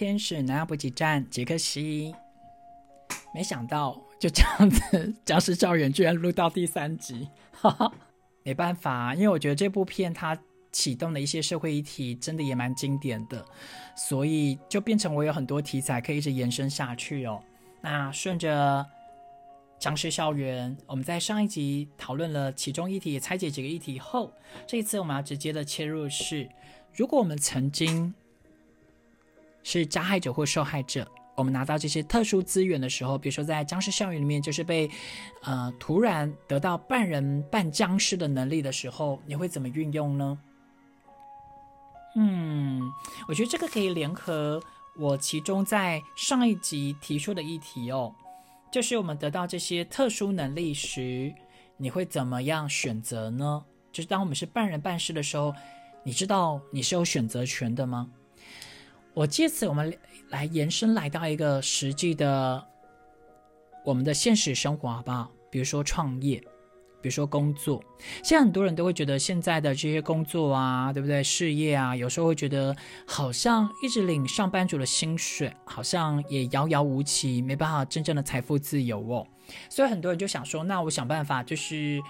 天使南亚补给站杰克西。没想到就这样子，《僵尸校园》居然录到第三集，哈哈，没办法，因为我觉得这部片它启动的一些社会议题真的也蛮经典的，所以就变成我有很多题材可以一直延伸下去哦。那顺着。僵尸校园，我们在上一集讨论了其中一题，拆解几个议题后，这一次我们要直接的切入是：如果我们曾经是加害者或受害者，我们拿到这些特殊资源的时候，比如说在僵尸校园里面，就是被呃突然得到半人半僵尸的能力的时候，你会怎么运用呢？嗯，我觉得这个可以联合我其中在上一集提出的议题哦。就是我们得到这些特殊能力时，你会怎么样选择呢？就是当我们是半人半尸的时候，你知道你是有选择权的吗？我借此我们来延伸来到一个实际的我们的现实生活，好不好？比如说创业。比如说工作，现在很多人都会觉得现在的这些工作啊，对不对？事业啊，有时候会觉得好像一直领上班族的薪水，好像也遥遥无期，没办法真正的财富自由哦。所以很多人就想说，那我想办法，就是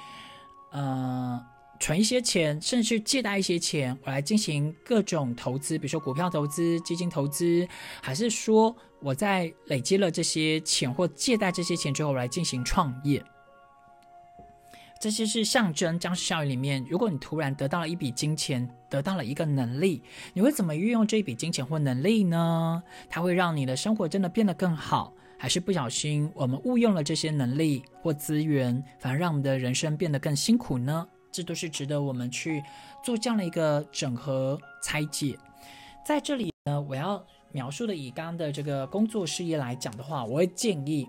呃，存一些钱，甚至借贷一些钱，我来进行各种投资，比如说股票投资、基金投资，还是说我在累积了这些钱或借贷这些钱之后，我来进行创业。这些是象征僵尸效应里面，如果你突然得到了一笔金钱，得到了一个能力，你会怎么运用这一笔金钱或能力呢？它会让你的生活真的变得更好，还是不小心我们误用了这些能力或资源，反而让我们的人生变得更辛苦呢？这都是值得我们去做这样的一个整合拆解。在这里呢，我要描述的以刚刚的这个工作事业来讲的话，我会建议，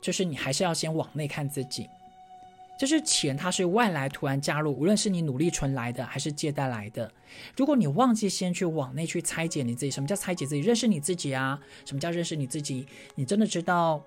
就是你还是要先往内看自己。就是钱，它是外来突然加入，无论是你努力存来的，还是借贷来的。如果你忘记先去往内去拆解你自己，什么叫拆解自己？认识你自己啊？什么叫认识你自己？你真的知道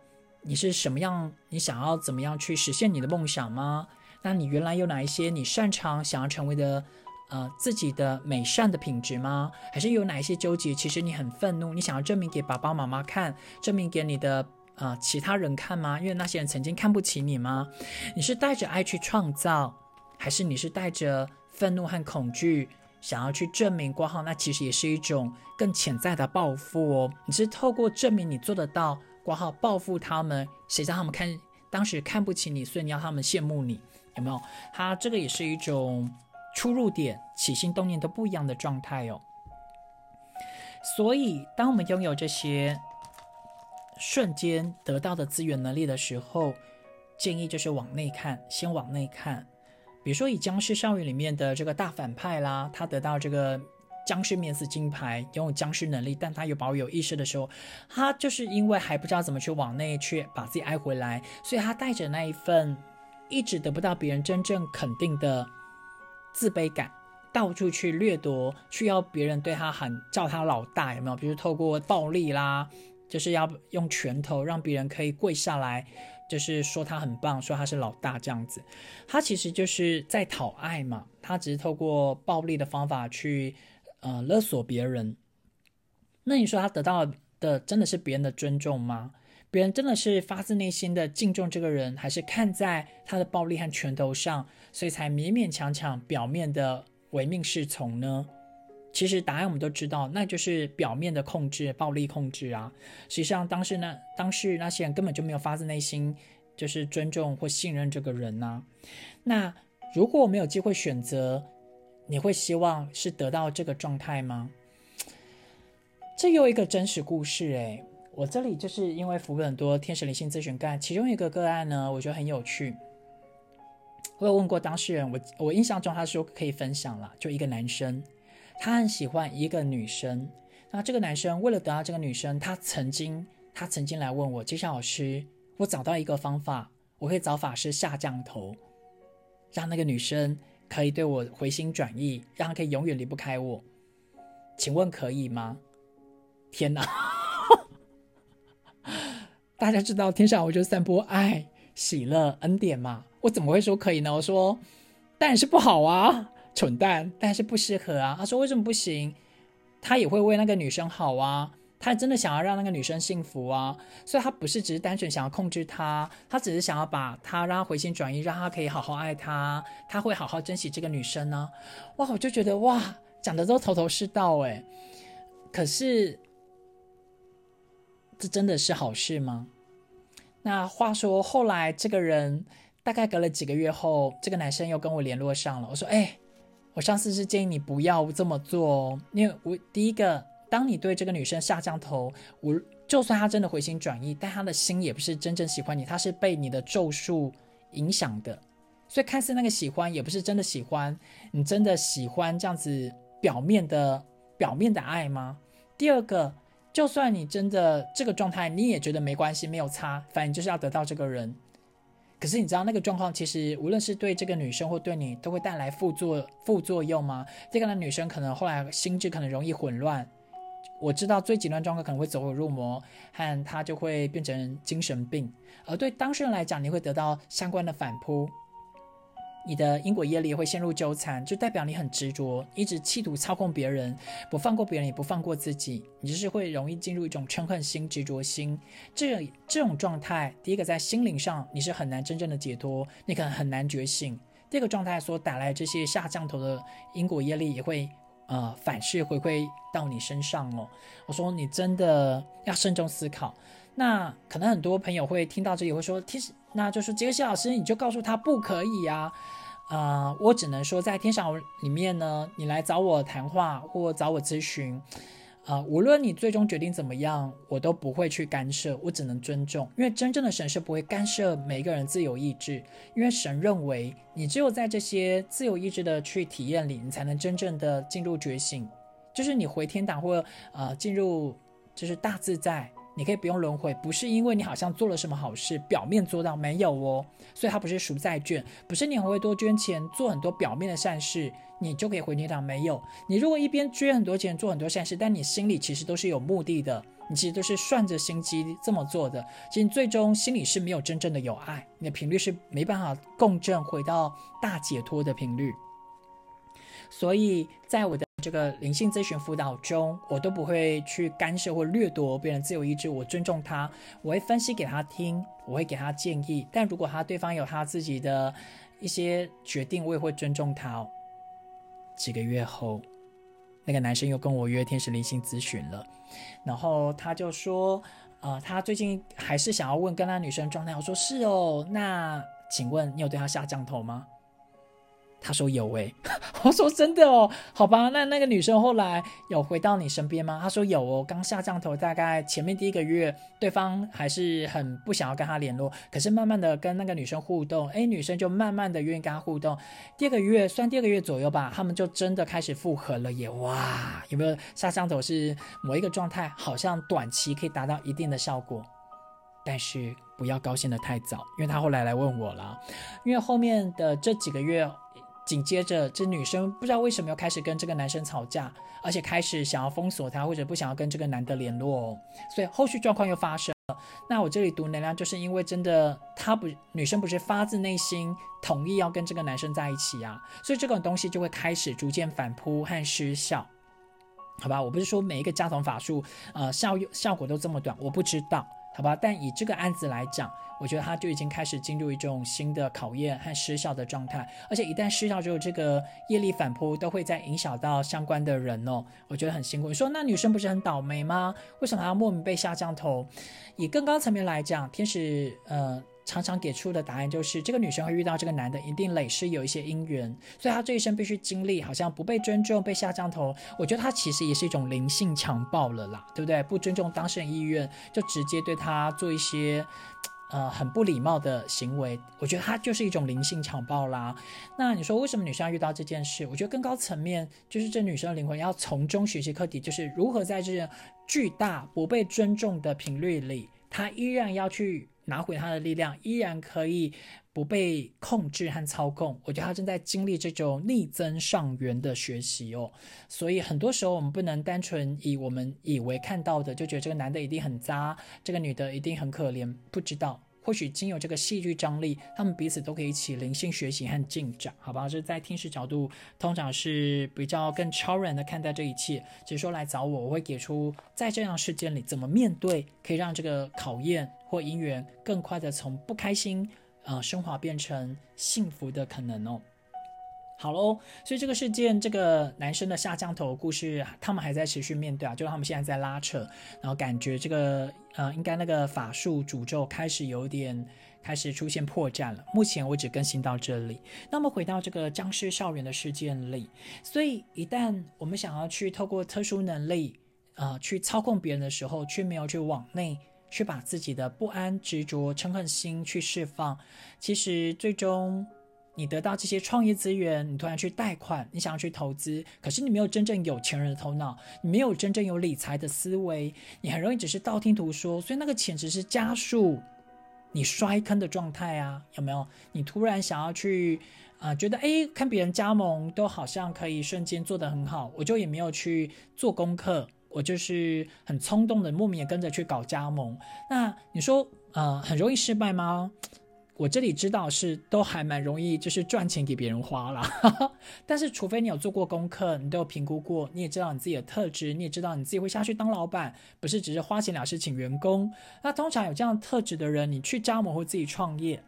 你是什么样？你想要怎么样去实现你的梦想吗？那你原来有哪一些你擅长想要成为的，呃，自己的美善的品质吗？还是有哪一些纠结？其实你很愤怒，你想要证明给爸爸妈妈看，证明给你的。啊，其他人看吗？因为那些人曾经看不起你吗？你是带着爱去创造，还是你是带着愤怒和恐惧想要去证明挂号？那其实也是一种更潜在的报复哦。你是透过证明你做得到挂号报复他们，谁让他们看当时看不起你，所以你要他们羡慕你，有没有？他这个也是一种出入点、起心动念都不一样的状态哦。所以，当我们拥有这些。瞬间得到的资源能力的时候，建议就是往内看，先往内看。比如说以僵尸少女里面的这个大反派啦，他得到这个僵尸免死金牌，拥有僵尸能力，但他又保有意识的时候，他就是因为还不知道怎么去往内去把自己爱回来，所以他带着那一份一直得不到别人真正肯定的自卑感，到处去掠夺，去要别人对他喊叫他老大，有没有？比如透过暴力啦。就是要用拳头让别人可以跪下来，就是说他很棒，说他是老大这样子。他其实就是在讨爱嘛，他只是透过暴力的方法去呃勒索别人。那你说他得到的真的是别人的尊重吗？别人真的是发自内心的敬重这个人，还是看在他的暴力和拳头上，所以才勉勉强强表面的唯命是从呢？其实答案我们都知道，那就是表面的控制、暴力控制啊。实际上，当时那当时那些人根本就没有发自内心，就是尊重或信任这个人呐。那如果我没有机会选择，你会希望是得到这个状态吗？这又一个真实故事诶，我这里就是因为服务很多天使灵性咨询个，其中一个个案呢，我觉得很有趣。我有问过当事人，我我印象中他说可以分享了，就一个男生。他很喜欢一个女生，那这个男生为了得到这个女生，他曾经他曾经来问我，金小老师，我找到一个方法，我可以找法师下降头，让那个女生可以对我回心转意，让她可以永远离不开我，请问可以吗？天哪！大家知道天上我就散播爱、喜乐、恩典嘛，我怎么会说可以呢？我说当然是不好啊。蠢蛋，但是不适合啊！他说为什么不行？他也会为那个女生好啊，他真的想要让那个女生幸福啊，所以他不是只是单纯想要控制她，他只是想要把她让她回心转意，让她可以好好爱她，他会好好珍惜这个女生呢。哇，我就觉得哇，讲的都头头是道哎。可是，这真的是好事吗？那话说后来这个人大概隔了几个月后，这个男生又跟我联络上了。我说：“哎，我上次是建议你不要这么做哦，因为我第一个。”当你对这个女生下降头，我就算她真的回心转意，但她的心也不是真正喜欢你，她是被你的咒术影响的，所以看似那个喜欢也不是真的喜欢。你真的喜欢这样子表面的表面的爱吗？第二个，就算你真的这个状态，你也觉得没关系，没有差，反正就是要得到这个人。可是你知道那个状况，其实无论是对这个女生或对你，都会带来副作副作用吗？这个呢女生可能后来心智可能容易混乱。我知道最极端状况可能会走火入魔，和他就会变成精神病。而对当事人来讲，你会得到相关的反扑，你的因果业力会陷入纠缠，就代表你很执着，一直企图操控别人，不放过别人，也不放过自己。你就是会容易进入一种嗔恨心、执着心。这这种状态，第一个在心灵上你是很难真正的解脱，你可能很难觉醒。第二个状态所带来这些下降头的因果业力也会。呃，反噬回馈到你身上哦。我说你真的要慎重思考。那可能很多朋友会听到这里会说，其实那就是杰西老师，你就告诉他不可以啊。啊，我只能说在天上里面呢，你来找我谈话或找我咨询。啊，无论你最终决定怎么样，我都不会去干涉，我只能尊重，因为真正的神是不会干涉每一个人自由意志，因为神认为你只有在这些自由意志的去体验里，你才能真正的进入觉醒，就是你回天堂或呃进入就是大自在。你可以不用轮回，不是因为你好像做了什么好事，表面做到没有哦，所以它不是赎债券，不是你很会多捐钱，做很多表面的善事，你就可以回天堂没有。你如果一边捐很多钱，做很多善事，但你心里其实都是有目的的，你其实都是顺着心机这么做的，其实最终心里是没有真正的有爱，你的频率是没办法共振回到大解脱的频率。所以在我的。这个灵性咨询辅导中，我都不会去干涉或掠夺别人自由意志，我尊重他，我会分析给他听，我会给他建议。但如果他对方有他自己的一些决定，我也会尊重他哦。几个月后，那个男生又跟我约天使灵性咨询了，然后他就说，呃，他最近还是想要问跟他女生状态。我说是哦，那请问你有对他下降头吗？他说有诶，我说真的哦，好吧，那那个女生后来有回到你身边吗？他说有哦，刚下降头，大概前面第一个月，对方还是很不想要跟他联络，可是慢慢的跟那个女生互动，哎，女生就慢慢的愿意跟他互动。第二个月，算第二个月左右吧，他们就真的开始复合了耶！哇，有没有下降头是某一个状态，好像短期可以达到一定的效果，但是不要高兴的太早，因为他后来来问我了，因为后面的这几个月。紧接着，这女生不知道为什么要开始跟这个男生吵架，而且开始想要封锁他，或者不想要跟这个男的联络，哦所以后续状况又发生了。那我这里读能量，就是因为真的，她不，女生不是发自内心同意要跟这个男生在一起啊，所以这种东西就会开始逐渐反扑和失效，好吧？我不是说每一个加同法术，呃，效效果都这么短，我不知道。好吧，但以这个案子来讲，我觉得他就已经开始进入一种新的考验和失效的状态，而且一旦失效之后，这个业力反扑都会再影响到相关的人哦，我觉得很辛苦。你说那女生不是很倒霉吗？为什么还要莫名被下降头？以更高层面来讲，天使呃。常常给出的答案就是，这个女生会遇到这个男的，一定累是有一些姻缘，所以她这一生必须经历，好像不被尊重、被下降头。我觉得她其实也是一种灵性强暴了啦，对不对？不尊重当事人意愿，就直接对他做一些，呃，很不礼貌的行为。我觉得她就是一种灵性强暴啦。那你说为什么女生要遇到这件事？我觉得更高层面就是这女生的灵魂要从中学习课题，就是如何在这巨大不被尊重的频率里，她依然要去。拿回他的力量，依然可以不被控制和操控。我觉得他正在经历这种逆增上缘的学习哦。所以很多时候，我们不能单纯以我们以为看到的，就觉得这个男的一定很渣，这个女的一定很可怜。不知道，或许经由这个戏剧张力，他们彼此都可以一起灵性学习和进展，好吧？这在听使角度，通常是比较更超然的看待这一切。只是说来找我，我会给出在这样事件里怎么面对，可以让这个考验或姻缘更快的从不开心，呃，升华变成幸福的可能哦。好喽，所以这个事件，这个男生的下降头故事，他们还在持续面对啊，就是他们现在在拉扯，然后感觉这个呃，应该那个法术诅咒开始有点开始出现破绽了。目前我只更新到这里。那么回到这个僵尸校园的事件里，所以一旦我们想要去透过特殊能力啊去操控别人的时候，却没有去往内去把自己的不安、执着、嗔恨心去释放，其实最终。你得到这些创业资源，你突然去贷款，你想要去投资，可是你没有真正有钱人的头脑，你没有真正有理财的思维，你很容易只是道听途说，所以那个钱只是加速你摔坑的状态啊，有没有？你突然想要去啊，觉得诶，看别人加盟都好像可以瞬间做得很好，我就也没有去做功课，我就是很冲动的莫名也跟着去搞加盟，那你说呃，很容易失败吗？我这里知道是都还蛮容易，就是赚钱给别人花了。但是除非你有做过功课，你都有评估过，你也知道你自己的特质，你也知道你自己会下去当老板，不是只是花钱了事请员工。那通常有这样特质的人，你去加盟或自己创业，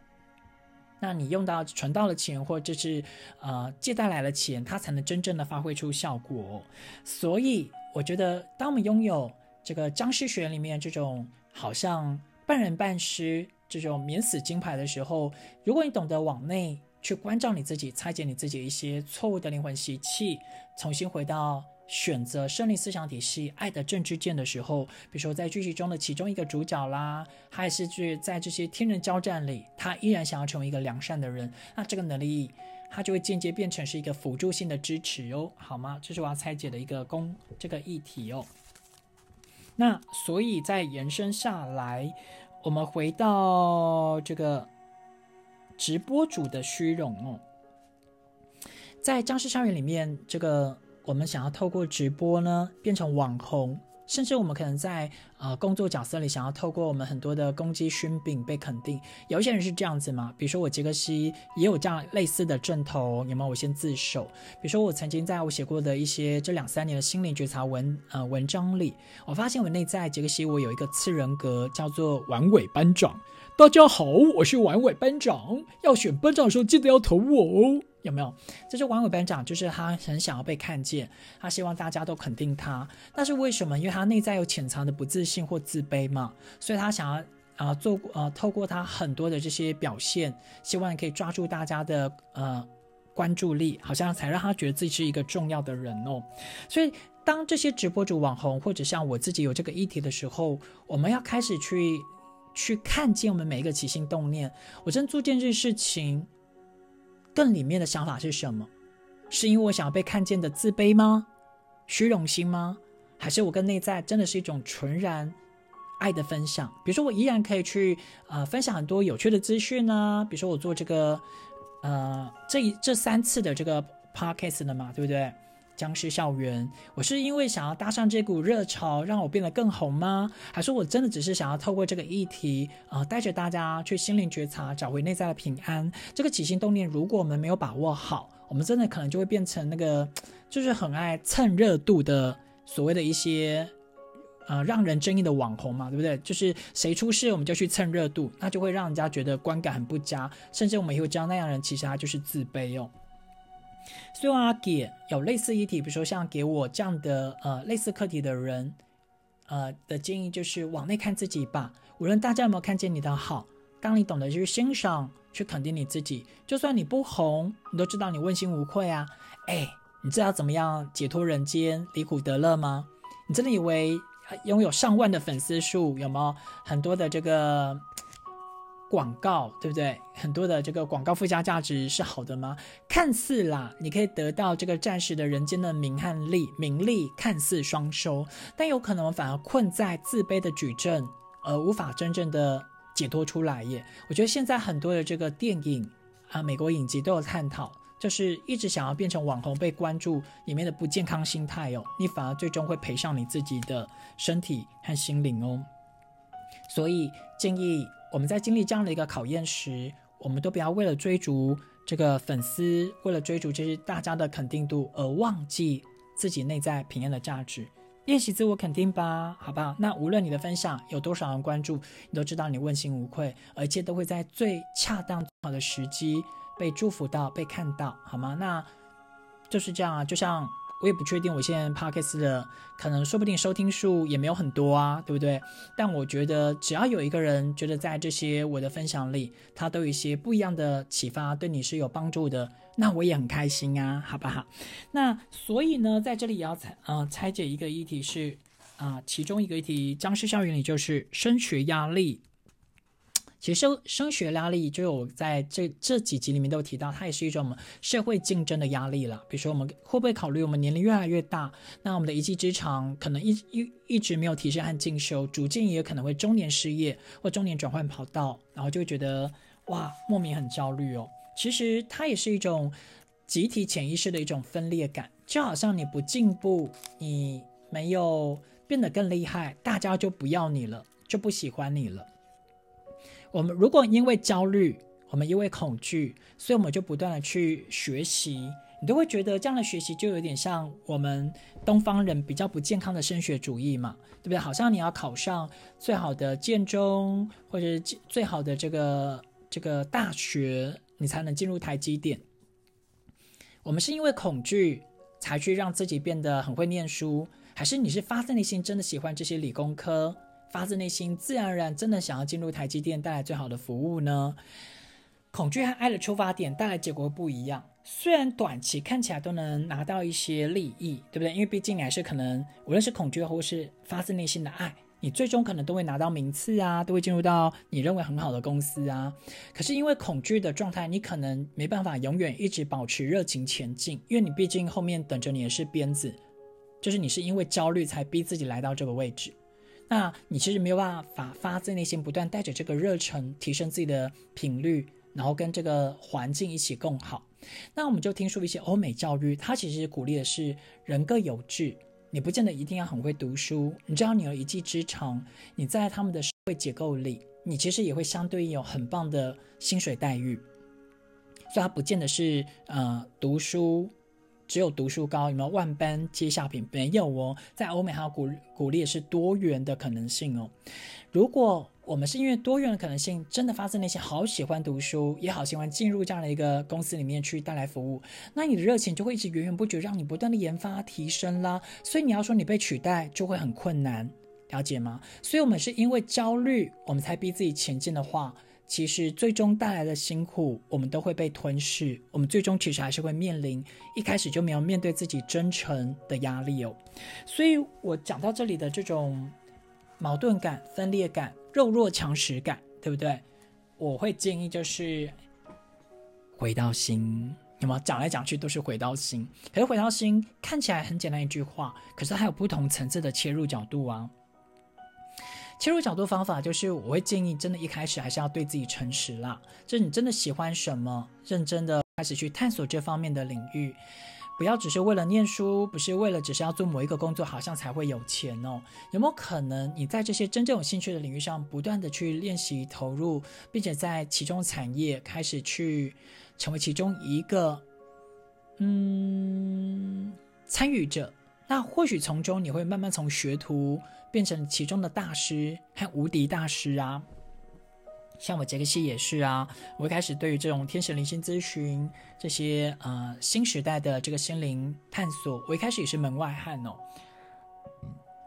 那你用到存到的钱，或者是呃借贷来的钱，它才能真正的发挥出效果。所以我觉得，当我们拥有这个僵尸学里面这种好像半人半尸。这种免死金牌的时候，如果你懂得往内去关照你自己，拆解你自己一些错误的灵魂习气，重新回到选择胜利思想体系、爱的正知见的时候，比如说在剧集中的其中一个主角啦，还是去在这些天人交战里，他依然想要成为一个良善的人，那这个能力它就会间接变成是一个辅助性的支持哦，好吗？这是我要拆解的一个公这个议题哦。那所以在延伸下来。我们回到这个直播主的虚荣哦，在僵尸校园里面，这个我们想要透过直播呢变成网红。甚至我们可能在呃工作角色里，想要透过我们很多的攻击勋柄被肯定。有一些人是这样子嘛，比如说我杰克西也有这样类似的阵头，有没有？我先自首。比如说我曾经在我写过的一些这两三年的心灵觉察文呃文章里，我发现我内在杰克西我有一个次人格，叫做玩尾班长。大家好，我是玩尾班长。要选班长的时候，记得要投我哦。有没有？这是玩尾班长，就是他很想要被看见，他希望大家都肯定他。那是为什么？因为他内在有潜藏的不自信或自卑嘛，所以他想要啊做呃透过他很多的这些表现，希望可以抓住大家的呃关注力，好像才让他觉得自己是一个重要的人哦。所以当这些直播主、网红或者像我自己有这个议题的时候，我们要开始去。去看见我们每一个起心动念，我真做这事情，更里面的想法是什么？是因为我想要被看见的自卑吗？虚荣心吗？还是我跟内在真的是一种纯然爱的分享？比如说，我依然可以去呃分享很多有趣的资讯啊。比如说，我做这个呃这一这三次的这个 podcast 的嘛，对不对？僵尸校园，我是因为想要搭上这股热潮，让我变得更红吗？还是我真的只是想要透过这个议题，啊，带着大家去心灵觉察，找回内在的平安？这个起心动念，如果我们没有把握好，我们真的可能就会变成那个，就是很爱蹭热度的所谓的一些，呃，让人争议的网红嘛，对不对？就是谁出事，我们就去蹭热度，那就会让人家觉得观感很不佳，甚至我们也会知道那样人其实他就是自卑哦。所以啊，给有类似议题，比如说像给我这样的呃类似课题的人，呃的建议就是往内看自己吧。无论大家有没有看见你的好，当你懂得去欣赏、去肯定你自己，就算你不红，你都知道你问心无愧啊。哎，你知道怎么样解脱人间、离苦得乐吗？你真的以为拥有上万的粉丝数，有没有很多的这个？广告对不对？很多的这个广告附加价值是好的吗？看似啦，你可以得到这个暂时的人间的名和利，名利看似双收，但有可能反而困在自卑的矩阵，而无法真正的解脱出来耶。我觉得现在很多的这个电影啊，美国影集都有探讨，就是一直想要变成网红被关注里面的不健康心态哦，你反而最终会赔上你自己的身体和心灵哦。所以建议。我们在经历这样的一个考验时，我们都不要为了追逐这个粉丝，为了追逐这些大家的肯定度而忘记自己内在平安的价值。练习自我肯定吧，好不好？那无论你的分享有多少人关注，你都知道你问心无愧，而且都会在最恰当好的时机被祝福到、被看到，好吗？那就是这样啊，就像。我也不确定，我现在 podcast 的可能说不定收听数也没有很多啊，对不对？但我觉得只要有一个人觉得在这些我的分享里，他都有一些不一样的启发，对你是有帮助的，那我也很开心啊，好不好？那所以呢，在这里也要拆呃拆解一个议题是啊，其中一个议题，僵尸校园里就是升学压力。其实升学压力，就有在这这几集里面都有提到，它也是一种我们社会竞争的压力了。比如说，我们会不会考虑我们年龄越来越大，那我们的一技之长可能一一一直没有提升和进修，逐渐也可能会中年失业或中年转换跑道，然后就会觉得哇，莫名很焦虑哦。其实它也是一种集体潜意识的一种分裂感，就好像你不进步，你没有变得更厉害，大家就不要你了，就不喜欢你了。我们如果因为焦虑，我们因为恐惧，所以我们就不断的去学习，你都会觉得这样的学习就有点像我们东方人比较不健康的升学主义嘛，对不对？好像你要考上最好的建中，或者是最好的这个这个大学，你才能进入台积电。我们是因为恐惧才去让自己变得很会念书，还是你是发自内心真的喜欢这些理工科？发自内心、自然而然，真的想要进入台积电带来最好的服务呢？恐惧和爱的出发点带来结果不一样。虽然短期看起来都能拿到一些利益，对不对？因为毕竟你还是可能，无论是恐惧或是发自内心的爱，你最终可能都会拿到名次啊，都会进入到你认为很好的公司啊。可是因为恐惧的状态，你可能没办法永远一直保持热情前进，因为你毕竟后面等着你的是鞭子，就是你是因为焦虑才逼自己来到这个位置。那你其实没有办法发自内心不断带着这个热忱提升自己的频率，然后跟这个环境一起共好。那我们就听说一些欧美教育，它其实鼓励的是人各有志，你不见得一定要很会读书，你只要你有一技之长，你在他们的社会结构里，你其实也会相对应有很棒的薪水待遇。所以它不见得是呃读书。只有读书高有没有万般皆下品？没有哦，在欧美还有鼓鼓励是多元的可能性哦。如果我们是因为多元的可能性，真的发自内心好喜欢读书，也好喜欢进入这样的一个公司里面去带来服务，那你的热情就会一直源源不绝，让你不断的研发提升啦。所以你要说你被取代，就会很困难，了解吗？所以我们是因为焦虑，我们才逼自己前进的话。其实最终带来的辛苦，我们都会被吞噬。我们最终其实还是会面临一开始就没有面对自己真诚的压力哦。所以我讲到这里的这种矛盾感、分裂感、弱肉强食感，对不对？我会建议就是回到心，有没有？讲来讲去都是回到心。可是回到心看起来很简单一句话，可是它有不同层次的切入角度啊。切入角度方法就是，我会建议，真的一开始还是要对自己诚实啦。就是你真的喜欢什么，认真的开始去探索这方面的领域，不要只是为了念书，不是为了只是要做某一个工作，好像才会有钱哦。有没有可能你在这些真正有兴趣的领域上，不断的去练习投入，并且在其中产业开始去成为其中一个嗯参与者？那或许从中你会慢慢从学徒。变成其中的大师和无敌大师啊！像我杰克西也是啊，我一开始对于这种天使灵性咨询这些呃新时代的这个心灵探索，我一开始也是门外汉哦。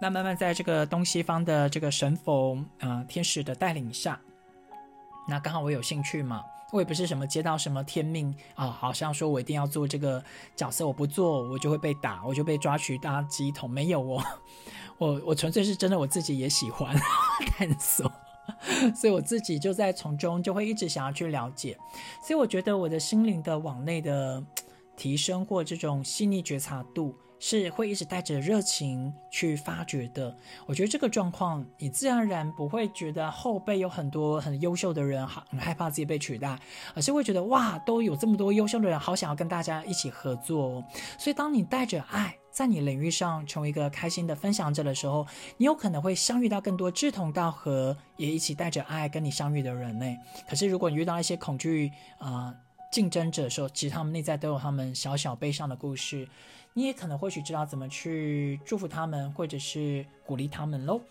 那慢慢在这个东西方的这个神佛啊天使的带领下，那刚好我有兴趣嘛，我也不是什么接到什么天命啊，好像说我一定要做这个角色，我不做我就会被打，我就被抓去当鸡桶，没有哦。我 我纯粹是真的，我自己也喜欢探索，所以我自己就在从中就会一直想要去了解，所以我觉得我的心灵的往内的提升或这种细腻觉察度是会一直带着热情去发掘的。我觉得这个状况，你自然而然不会觉得后辈有很多很优秀的人，好很害怕自己被取代，而是会觉得哇，都有这么多优秀的人，好想要跟大家一起合作哦。所以当你带着爱。在你领域上成为一个开心的分享者的时候，你有可能会相遇到更多志同道合，也一起带着爱跟你相遇的人呢。可是如果你遇到一些恐惧啊竞争者的时候，其实他们内在都有他们小小悲伤的故事，你也可能或许知道怎么去祝福他们，或者是鼓励他们喽。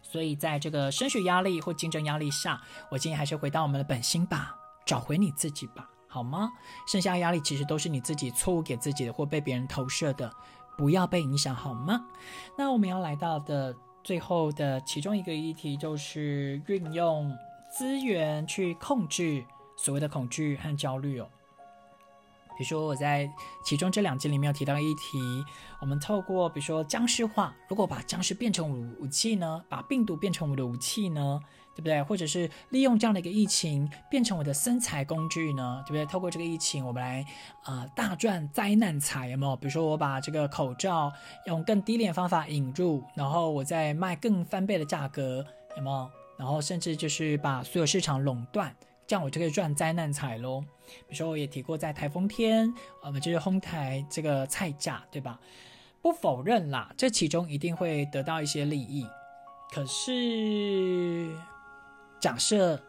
所以在这个升学压力或竞争压力下，我建议还是回到我们的本心吧，找回你自己吧。好吗？剩下的压力其实都是你自己错误给自己的，或被别人投射的，不要被影响，好吗？那我们要来到的最后的其中一个议题，就是运用资源去控制所谓的恐惧和焦虑哦。比如说我在其中这两集里面有提到议题，我们透过比如说僵尸化，如果把僵尸变成武武器呢？把病毒变成我的武器呢？对不对？或者是利用这样的一个疫情变成我的生财工具呢？对不对？透过这个疫情，我们来啊大赚灾难财，有没有？比如说我把这个口罩用更低廉方法引入，然后我再卖更翻倍的价格，有没有？然后甚至就是把所有市场垄断，这样我就可以赚灾难财喽。比如说我也提过，在台风天，我们就是哄抬这个菜价，对吧？不否认啦，这其中一定会得到一些利益，可是。假设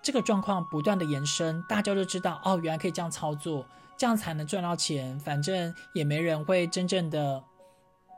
这个状况不断的延伸，大家都知道哦，原来可以这样操作，这样才能赚到钱。反正也没人会真正的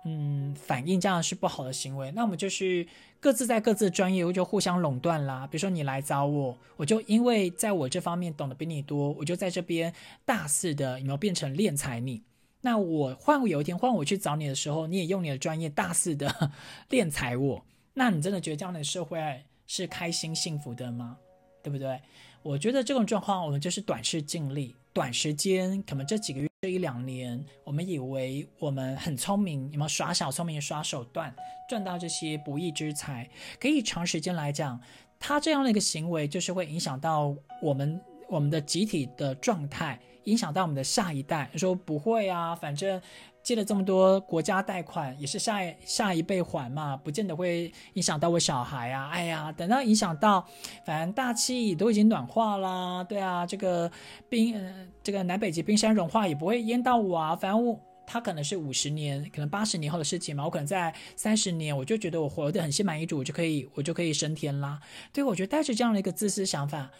嗯反映这样是不好的行为。那我们就是各自在各自的专业，我就互相垄断啦。比如说你来找我，我就因为在我这方面懂得比你多，我就在这边大肆的有没有变成敛财你？那我换有一天换我去找你的时候，你也用你的专业大肆的 敛财我，那你真的觉得这样的社会？是开心幸福的吗？对不对？我觉得这种状况，我们就是短视尽力，短时间，可能这几个月、这一两年，我们以为我们很聪明，有没有耍小聪明、耍手段，赚到这些不义之财？可以长时间来讲，他这样的一个行为，就是会影响到我们我们的集体的状态，影响到我们的下一代。说不会啊，反正。借了这么多国家贷款，也是下下一辈还嘛，不见得会影响到我小孩啊。哎呀，等到影响到，反正大气都已经暖化啦，对啊，这个冰，这个南北极冰山融化也不会淹到我啊。反正我他可能是五十年，可能八十年后的事情嘛。我可能在三十年，我就觉得我活得很心满意足，我就可以，我就可以升天啦。对，我觉得带着这样的一个自私想法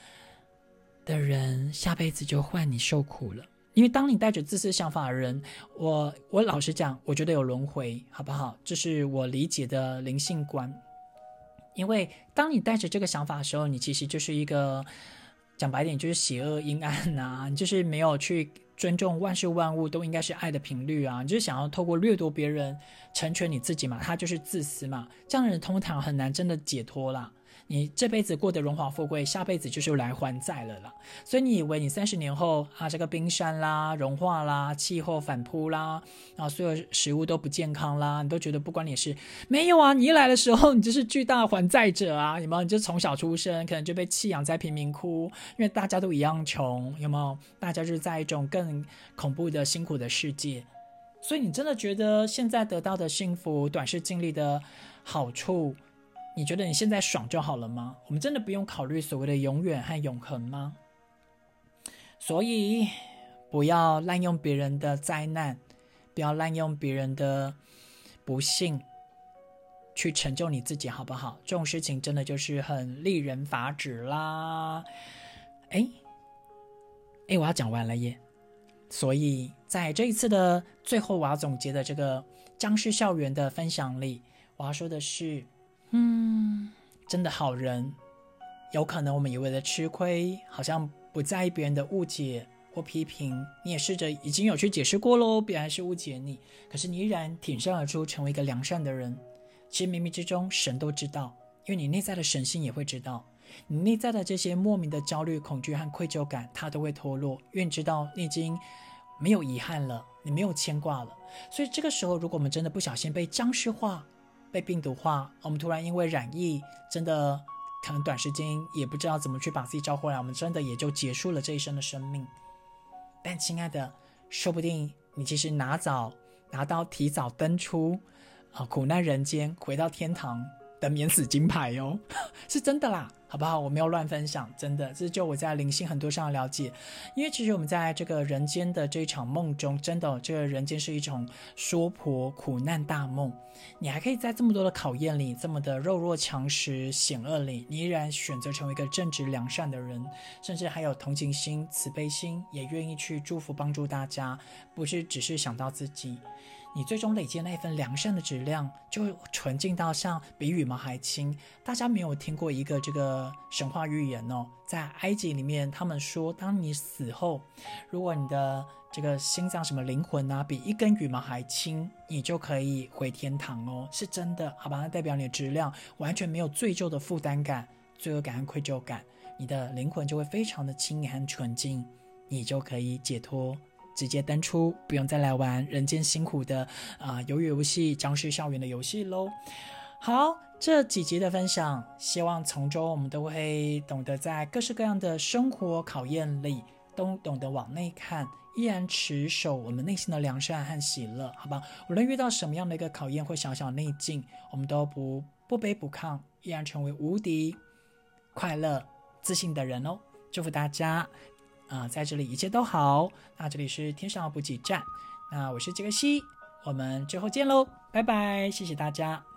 的人，下辈子就换你受苦了。因为当你带着自私想法的人，我我老实讲，我觉得有轮回，好不好？这是我理解的灵性观。因为当你带着这个想法的时候，你其实就是一个讲白点，就是邪恶阴暗呐，你就是没有去尊重万事万物都应该是爱的频率啊，你就是想要透过掠夺别人成全你自己嘛，他就是自私嘛，这样的人通常很难真的解脱啦。你这辈子过得荣华富贵，下辈子就是来还债了啦。所以你以为你三十年后啊，这个冰山啦融化啦，气候反扑啦，然后所有食物都不健康啦，你都觉得不关你事？没有啊，你一来的时候，你就是巨大还债者啊！有没有？你就从小出生，可能就被弃养在贫民窟，因为大家都一样穷，有没有？大家就是在一种更恐怖的辛苦的世界。所以你真的觉得现在得到的幸福、短视经历的好处？你觉得你现在爽就好了吗？我们真的不用考虑所谓的永远和永恒吗？所以不要滥用别人的灾难，不要滥用别人的不幸去成就你自己，好不好？这种事情真的就是很令人发指啦！哎哎，我要讲完了耶！所以在这一次的最后，我要总结的这个僵尸校园的分享里，我要说的是。嗯，真的好人，有可能我们以为的吃亏，好像不在意别人的误解或批评。你也试着已经有去解释过喽，别人还是误解你，可是你依然挺身而出，成为一个良善的人。其实冥冥之中，神都知道，因为你内在的神性也会知道，你内在的这些莫名的焦虑、恐惧和愧疚感，它都会脱落，因为知道你已经没有遗憾了，你没有牵挂了。所以这个时候，如果我们真的不小心被僵尸化，被病毒化，我们突然因为染疫，真的可能短时间也不知道怎么去把自己招回来，我们真的也就结束了这一生的生命。但亲爱的，说不定你其实拿早拿到提早登出啊苦难人间，回到天堂，的免死金牌哦，是真的啦，好不好？我没有乱分享，真的，这是就我在灵性很多上的了解。因为其实我们在这个人间的这一场梦中，真的，这个人间是一种娑婆苦难大梦。你还可以在这么多的考验里，这么的弱肉强食、险恶里，你依然选择成为一个正直良善的人，甚至还有同情心、慈悲心，也愿意去祝福帮助大家，不是只是想到自己。你最终累积那一份良善的质量，就纯净到像比羽毛还轻。大家没有听过一个这个神话预言哦，在埃及里面，他们说，当你死后，如果你的这个心脏什么灵魂啊，比一根羽毛还轻，你就可以回天堂哦，是真的，好吧？那代表你的质量完全没有罪疚的负担感、罪恶感和愧疚感，你的灵魂就会非常的轻和纯净，你就可以解脱。直接登出，不用再来玩人间辛苦的啊鱿鱼游戏、僵尸校园的游戏喽。好，这几集的分享，希望从中我们都会懂得在各式各样的生活考验里，都懂得往内看，依然持守我们内心的良善和喜乐，好吧？无论遇到什么样的一个考验或小小内境，我们都不不卑不亢，依然成为无敌快乐自信的人哦。祝福大家！啊，在这里一切都好。那这里是天上补给站，那我是杰克西，我们之后见喽，拜拜，谢谢大家。